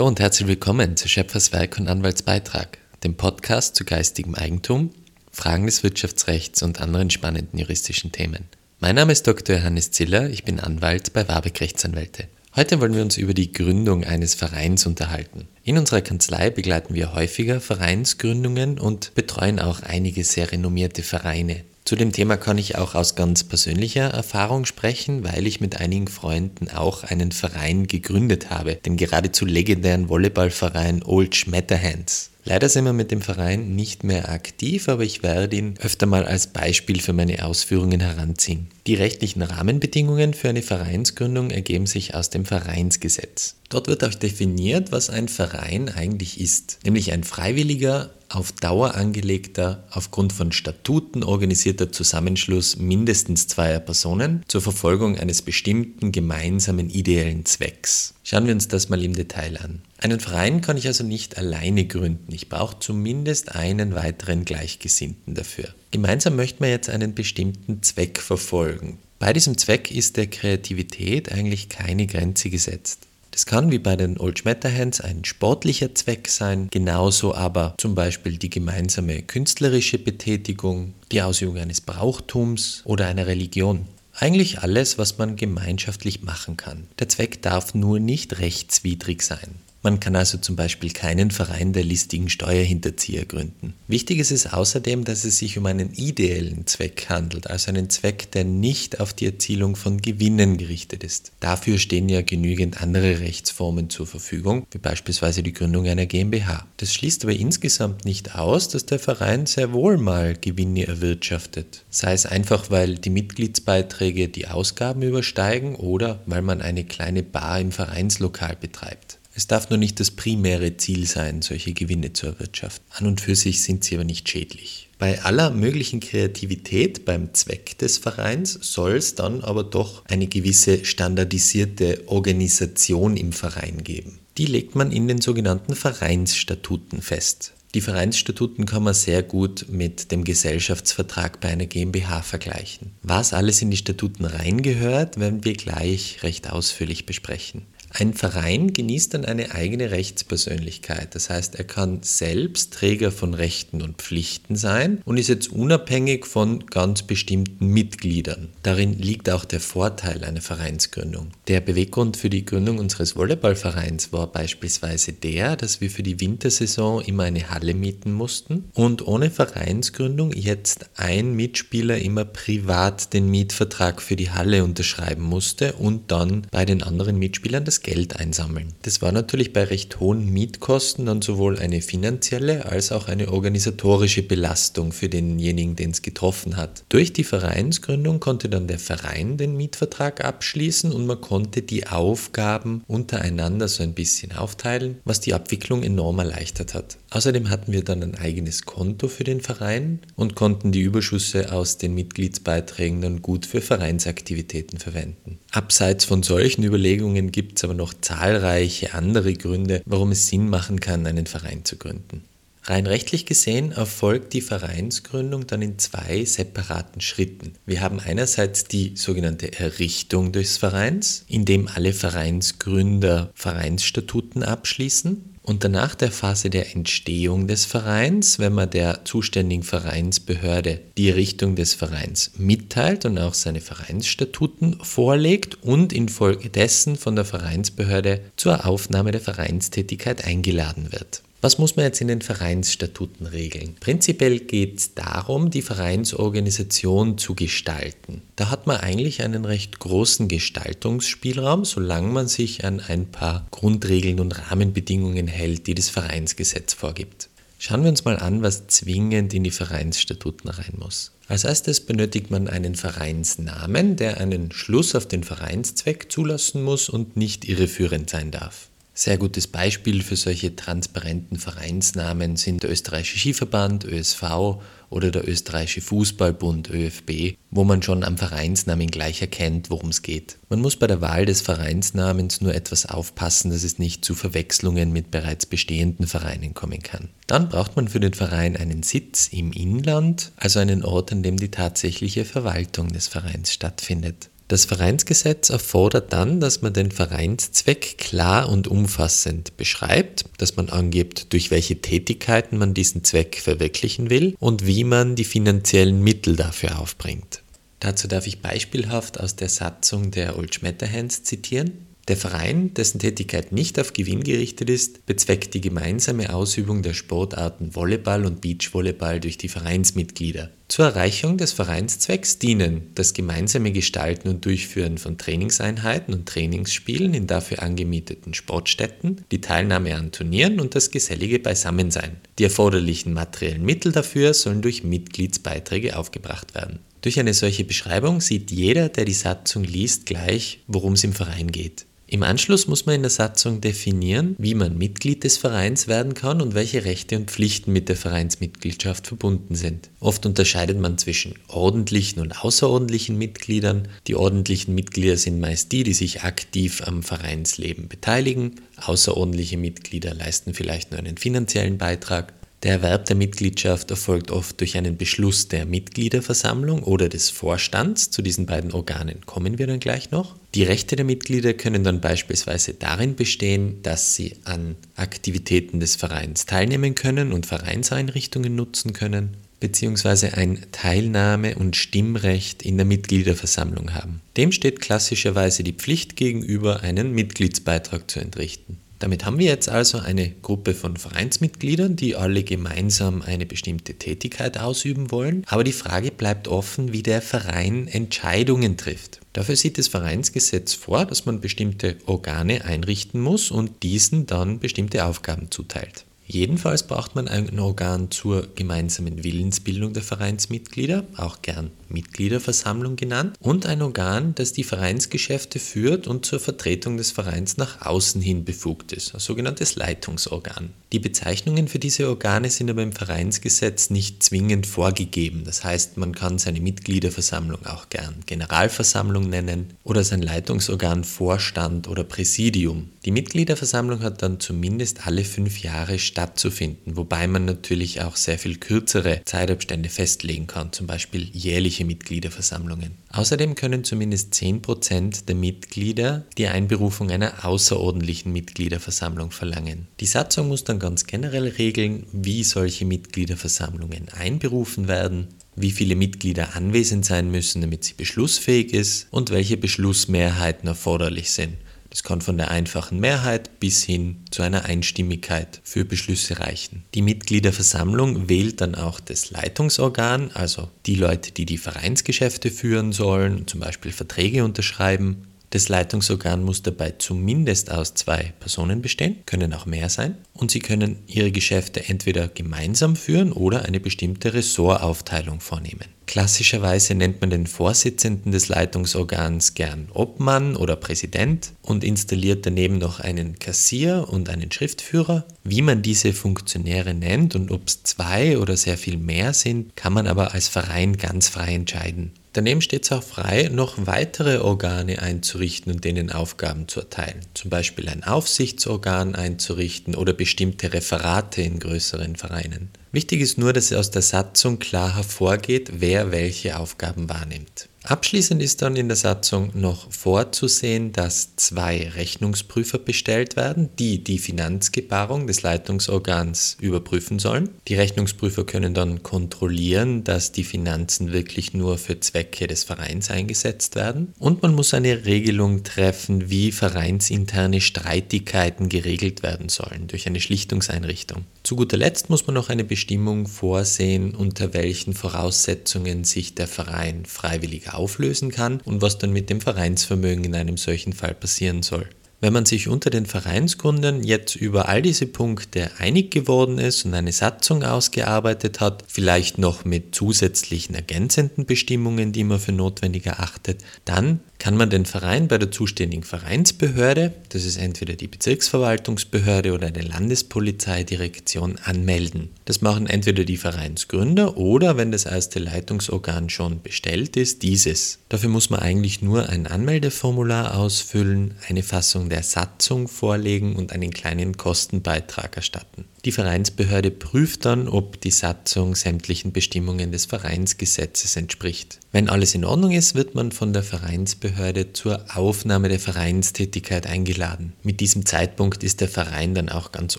Hallo und herzlich willkommen zu Schöpferswerk und Anwaltsbeitrag, dem Podcast zu geistigem Eigentum, Fragen des Wirtschaftsrechts und anderen spannenden juristischen Themen. Mein Name ist Dr. Johannes Ziller, ich bin Anwalt bei Warbeck Rechtsanwälte. Heute wollen wir uns über die Gründung eines Vereins unterhalten. In unserer Kanzlei begleiten wir häufiger Vereinsgründungen und betreuen auch einige sehr renommierte Vereine. Zu dem Thema kann ich auch aus ganz persönlicher Erfahrung sprechen, weil ich mit einigen Freunden auch einen Verein gegründet habe, den geradezu legendären Volleyballverein Old Schmetterhands. Leider sind wir mit dem Verein nicht mehr aktiv, aber ich werde ihn öfter mal als Beispiel für meine Ausführungen heranziehen. Die rechtlichen Rahmenbedingungen für eine Vereinsgründung ergeben sich aus dem Vereinsgesetz. Dort wird auch definiert, was ein Verein eigentlich ist, nämlich ein freiwilliger, auf Dauer angelegter, aufgrund von Statuten organisierter Zusammenschluss mindestens zweier Personen zur Verfolgung eines bestimmten gemeinsamen ideellen Zwecks. Schauen wir uns das mal im Detail an. Einen Verein kann ich also nicht alleine gründen. Ich brauche zumindest einen weiteren Gleichgesinnten dafür. Gemeinsam möchten wir jetzt einen bestimmten Zweck verfolgen. Bei diesem Zweck ist der Kreativität eigentlich keine Grenze gesetzt. Das kann wie bei den Old Schmetterhands ein sportlicher Zweck sein, genauso aber zum Beispiel die gemeinsame künstlerische Betätigung, die Ausübung eines Brauchtums oder einer Religion. Eigentlich alles, was man gemeinschaftlich machen kann. Der Zweck darf nur nicht rechtswidrig sein. Man kann also zum Beispiel keinen Verein der listigen Steuerhinterzieher gründen. Wichtig ist es außerdem, dass es sich um einen ideellen Zweck handelt, also einen Zweck, der nicht auf die Erzielung von Gewinnen gerichtet ist. Dafür stehen ja genügend andere Rechtsformen zur Verfügung, wie beispielsweise die Gründung einer GmbH. Das schließt aber insgesamt nicht aus, dass der Verein sehr wohl mal Gewinne erwirtschaftet. Sei es einfach, weil die Mitgliedsbeiträge die Ausgaben übersteigen oder weil man eine kleine Bar im Vereinslokal betreibt. Es darf nur nicht das primäre Ziel sein, solche Gewinne zu erwirtschaften. An und für sich sind sie aber nicht schädlich. Bei aller möglichen Kreativität beim Zweck des Vereins soll es dann aber doch eine gewisse standardisierte Organisation im Verein geben. Die legt man in den sogenannten Vereinsstatuten fest. Die Vereinsstatuten kann man sehr gut mit dem Gesellschaftsvertrag bei einer GmbH vergleichen. Was alles in die Statuten reingehört, werden wir gleich recht ausführlich besprechen. Ein Verein genießt dann eine eigene Rechtspersönlichkeit. Das heißt, er kann selbst Träger von Rechten und Pflichten sein und ist jetzt unabhängig von ganz bestimmten Mitgliedern. Darin liegt auch der Vorteil einer Vereinsgründung. Der Beweggrund für die Gründung unseres Volleyballvereins war beispielsweise der, dass wir für die Wintersaison immer eine Halle mieten mussten und ohne Vereinsgründung jetzt ein Mitspieler immer privat den Mietvertrag für die Halle unterschreiben musste und dann bei den anderen Mitspielern das Geld einsammeln. Das war natürlich bei recht hohen Mietkosten dann sowohl eine finanzielle als auch eine organisatorische Belastung für denjenigen, den es getroffen hat. Durch die Vereinsgründung konnte dann der Verein den Mietvertrag abschließen und man konnte die Aufgaben untereinander so ein bisschen aufteilen, was die Abwicklung enorm erleichtert hat. Außerdem hatten wir dann ein eigenes Konto für den Verein und konnten die Überschüsse aus den Mitgliedsbeiträgen dann gut für Vereinsaktivitäten verwenden. Abseits von solchen Überlegungen gibt es aber noch zahlreiche andere Gründe, warum es Sinn machen kann, einen Verein zu gründen. Rein rechtlich gesehen erfolgt die Vereinsgründung dann in zwei separaten Schritten. Wir haben einerseits die sogenannte Errichtung des Vereins, in dem alle Vereinsgründer Vereinsstatuten abschließen und danach der Phase der Entstehung des Vereins, wenn man der zuständigen Vereinsbehörde die Richtung des Vereins mitteilt und auch seine Vereinsstatuten vorlegt und infolgedessen von der Vereinsbehörde zur Aufnahme der Vereinstätigkeit eingeladen wird. Was muss man jetzt in den Vereinsstatuten regeln? Prinzipiell geht es darum, die Vereinsorganisation zu gestalten. Da hat man eigentlich einen recht großen Gestaltungsspielraum, solange man sich an ein paar Grundregeln und Rahmenbedingungen hält, die das Vereinsgesetz vorgibt. Schauen wir uns mal an, was zwingend in die Vereinsstatuten rein muss. Als erstes benötigt man einen Vereinsnamen, der einen Schluss auf den Vereinszweck zulassen muss und nicht irreführend sein darf. Sehr gutes Beispiel für solche transparenten Vereinsnamen sind der Österreichische Skiverband, ÖSV oder der Österreichische Fußballbund, ÖFB, wo man schon am Vereinsnamen gleich erkennt, worum es geht. Man muss bei der Wahl des Vereinsnamens nur etwas aufpassen, dass es nicht zu Verwechslungen mit bereits bestehenden Vereinen kommen kann. Dann braucht man für den Verein einen Sitz im Inland, also einen Ort, an dem die tatsächliche Verwaltung des Vereins stattfindet. Das Vereinsgesetz erfordert dann, dass man den Vereinszweck klar und umfassend beschreibt, dass man angibt, durch welche Tätigkeiten man diesen Zweck verwirklichen will und wie man die finanziellen Mittel dafür aufbringt. Dazu darf ich beispielhaft aus der Satzung der Old Schmetterhands zitieren. Der Verein, dessen Tätigkeit nicht auf Gewinn gerichtet ist, bezweckt die gemeinsame Ausübung der Sportarten Volleyball und Beachvolleyball durch die Vereinsmitglieder. Zur Erreichung des Vereinszwecks dienen das gemeinsame Gestalten und Durchführen von Trainingseinheiten und Trainingsspielen in dafür angemieteten Sportstätten, die Teilnahme an Turnieren und das gesellige Beisammensein. Die erforderlichen materiellen Mittel dafür sollen durch Mitgliedsbeiträge aufgebracht werden. Durch eine solche Beschreibung sieht jeder, der die Satzung liest, gleich, worum es im Verein geht. Im Anschluss muss man in der Satzung definieren, wie man Mitglied des Vereins werden kann und welche Rechte und Pflichten mit der Vereinsmitgliedschaft verbunden sind. Oft unterscheidet man zwischen ordentlichen und außerordentlichen Mitgliedern. Die ordentlichen Mitglieder sind meist die, die sich aktiv am Vereinsleben beteiligen. Außerordentliche Mitglieder leisten vielleicht nur einen finanziellen Beitrag. Der Erwerb der Mitgliedschaft erfolgt oft durch einen Beschluss der Mitgliederversammlung oder des Vorstands. Zu diesen beiden Organen kommen wir dann gleich noch. Die Rechte der Mitglieder können dann beispielsweise darin bestehen, dass sie an Aktivitäten des Vereins teilnehmen können und Vereinseinrichtungen nutzen können, beziehungsweise ein Teilnahme- und Stimmrecht in der Mitgliederversammlung haben. Dem steht klassischerweise die Pflicht gegenüber, einen Mitgliedsbeitrag zu entrichten. Damit haben wir jetzt also eine Gruppe von Vereinsmitgliedern, die alle gemeinsam eine bestimmte Tätigkeit ausüben wollen. Aber die Frage bleibt offen, wie der Verein Entscheidungen trifft. Dafür sieht das Vereinsgesetz vor, dass man bestimmte Organe einrichten muss und diesen dann bestimmte Aufgaben zuteilt. Jedenfalls braucht man ein Organ zur gemeinsamen Willensbildung der Vereinsmitglieder, auch gern Mitgliederversammlung genannt, und ein Organ, das die Vereinsgeschäfte führt und zur Vertretung des Vereins nach außen hin befugt ist, ein sogenanntes Leitungsorgan. Die Bezeichnungen für diese Organe sind aber im Vereinsgesetz nicht zwingend vorgegeben. Das heißt, man kann seine Mitgliederversammlung auch gern Generalversammlung nennen oder sein Leitungsorgan Vorstand oder Präsidium. Die Mitgliederversammlung hat dann zumindest alle fünf Jahre stattzufinden, wobei man natürlich auch sehr viel kürzere Zeitabstände festlegen kann, zum Beispiel jährliche Mitgliederversammlungen. Außerdem können zumindest 10% der Mitglieder die Einberufung einer außerordentlichen Mitgliederversammlung verlangen. Die Satzung muss dann ganz generell regeln, wie solche Mitgliederversammlungen einberufen werden, wie viele Mitglieder anwesend sein müssen, damit sie beschlussfähig ist und welche Beschlussmehrheiten erforderlich sind. Das kann von der einfachen Mehrheit bis hin zu einer Einstimmigkeit für Beschlüsse reichen. Die Mitgliederversammlung wählt dann auch das Leitungsorgan, also die Leute, die die Vereinsgeschäfte führen sollen, zum Beispiel Verträge unterschreiben das Leitungsorgan muss dabei zumindest aus zwei Personen bestehen, können auch mehr sein, und sie können ihre Geschäfte entweder gemeinsam führen oder eine bestimmte Ressortaufteilung vornehmen. Klassischerweise nennt man den Vorsitzenden des Leitungsorgans gern Obmann oder Präsident und installiert daneben noch einen Kassier und einen Schriftführer. Wie man diese Funktionäre nennt und ob es zwei oder sehr viel mehr sind, kann man aber als Verein ganz frei entscheiden. Daneben steht es auch frei, noch weitere Organe einzurichten und denen Aufgaben zu erteilen. Zum Beispiel ein Aufsichtsorgan einzurichten oder bestimmte Referate in größeren Vereinen. Wichtig ist nur, dass aus der Satzung klar hervorgeht, wer welche Aufgaben wahrnimmt. Abschließend ist dann in der Satzung noch vorzusehen, dass zwei Rechnungsprüfer bestellt werden, die die Finanzgebarung des Leitungsorgans überprüfen sollen. Die Rechnungsprüfer können dann kontrollieren, dass die Finanzen wirklich nur für Zwecke des Vereins eingesetzt werden. Und man muss eine Regelung treffen, wie vereinsinterne Streitigkeiten geregelt werden sollen durch eine Schlichtungseinrichtung. Zu guter Letzt muss man noch eine Bestimmung vorsehen, unter welchen Voraussetzungen sich der Verein freiwillig auflösen kann und was dann mit dem Vereinsvermögen in einem solchen Fall passieren soll. Wenn man sich unter den Vereinsgründern jetzt über all diese Punkte einig geworden ist und eine Satzung ausgearbeitet hat, vielleicht noch mit zusätzlichen ergänzenden Bestimmungen, die man für notwendig erachtet, dann kann man den Verein bei der zuständigen Vereinsbehörde, das ist entweder die Bezirksverwaltungsbehörde oder eine Landespolizeidirektion, anmelden. Das machen entweder die Vereinsgründer oder, wenn das erste Leitungsorgan schon bestellt ist, dieses. Dafür muss man eigentlich nur ein Anmeldeformular ausfüllen, eine Fassung der Satzung vorlegen und einen kleinen Kostenbeitrag erstatten. Die Vereinsbehörde prüft dann, ob die Satzung sämtlichen Bestimmungen des Vereinsgesetzes entspricht. Wenn alles in Ordnung ist, wird man von der Vereinsbehörde zur Aufnahme der Vereinstätigkeit eingeladen. Mit diesem Zeitpunkt ist der Verein dann auch ganz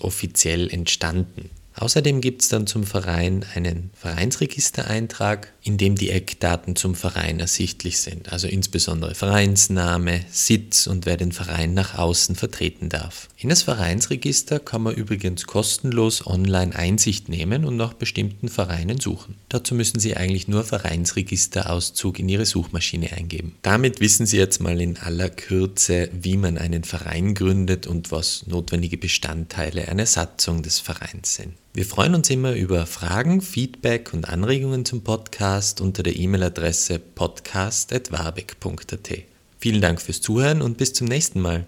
offiziell entstanden. Außerdem gibt es dann zum Verein einen Vereinsregistereintrag, in dem die Eckdaten zum Verein ersichtlich sind, also insbesondere Vereinsname, Sitz und wer den Verein nach außen vertreten darf. In das Vereinsregister kann man übrigens kostenlos online Einsicht nehmen und nach bestimmten Vereinen suchen. Dazu müssen Sie eigentlich nur Vereinsregisterauszug in Ihre Suchmaschine eingeben. Damit wissen Sie jetzt mal in aller Kürze, wie man einen Verein gründet und was notwendige Bestandteile einer Satzung des Vereins sind. Wir freuen uns immer über Fragen, Feedback und Anregungen zum Podcast unter der E-Mail-Adresse podcast.warbeck.at. Vielen Dank fürs Zuhören und bis zum nächsten Mal.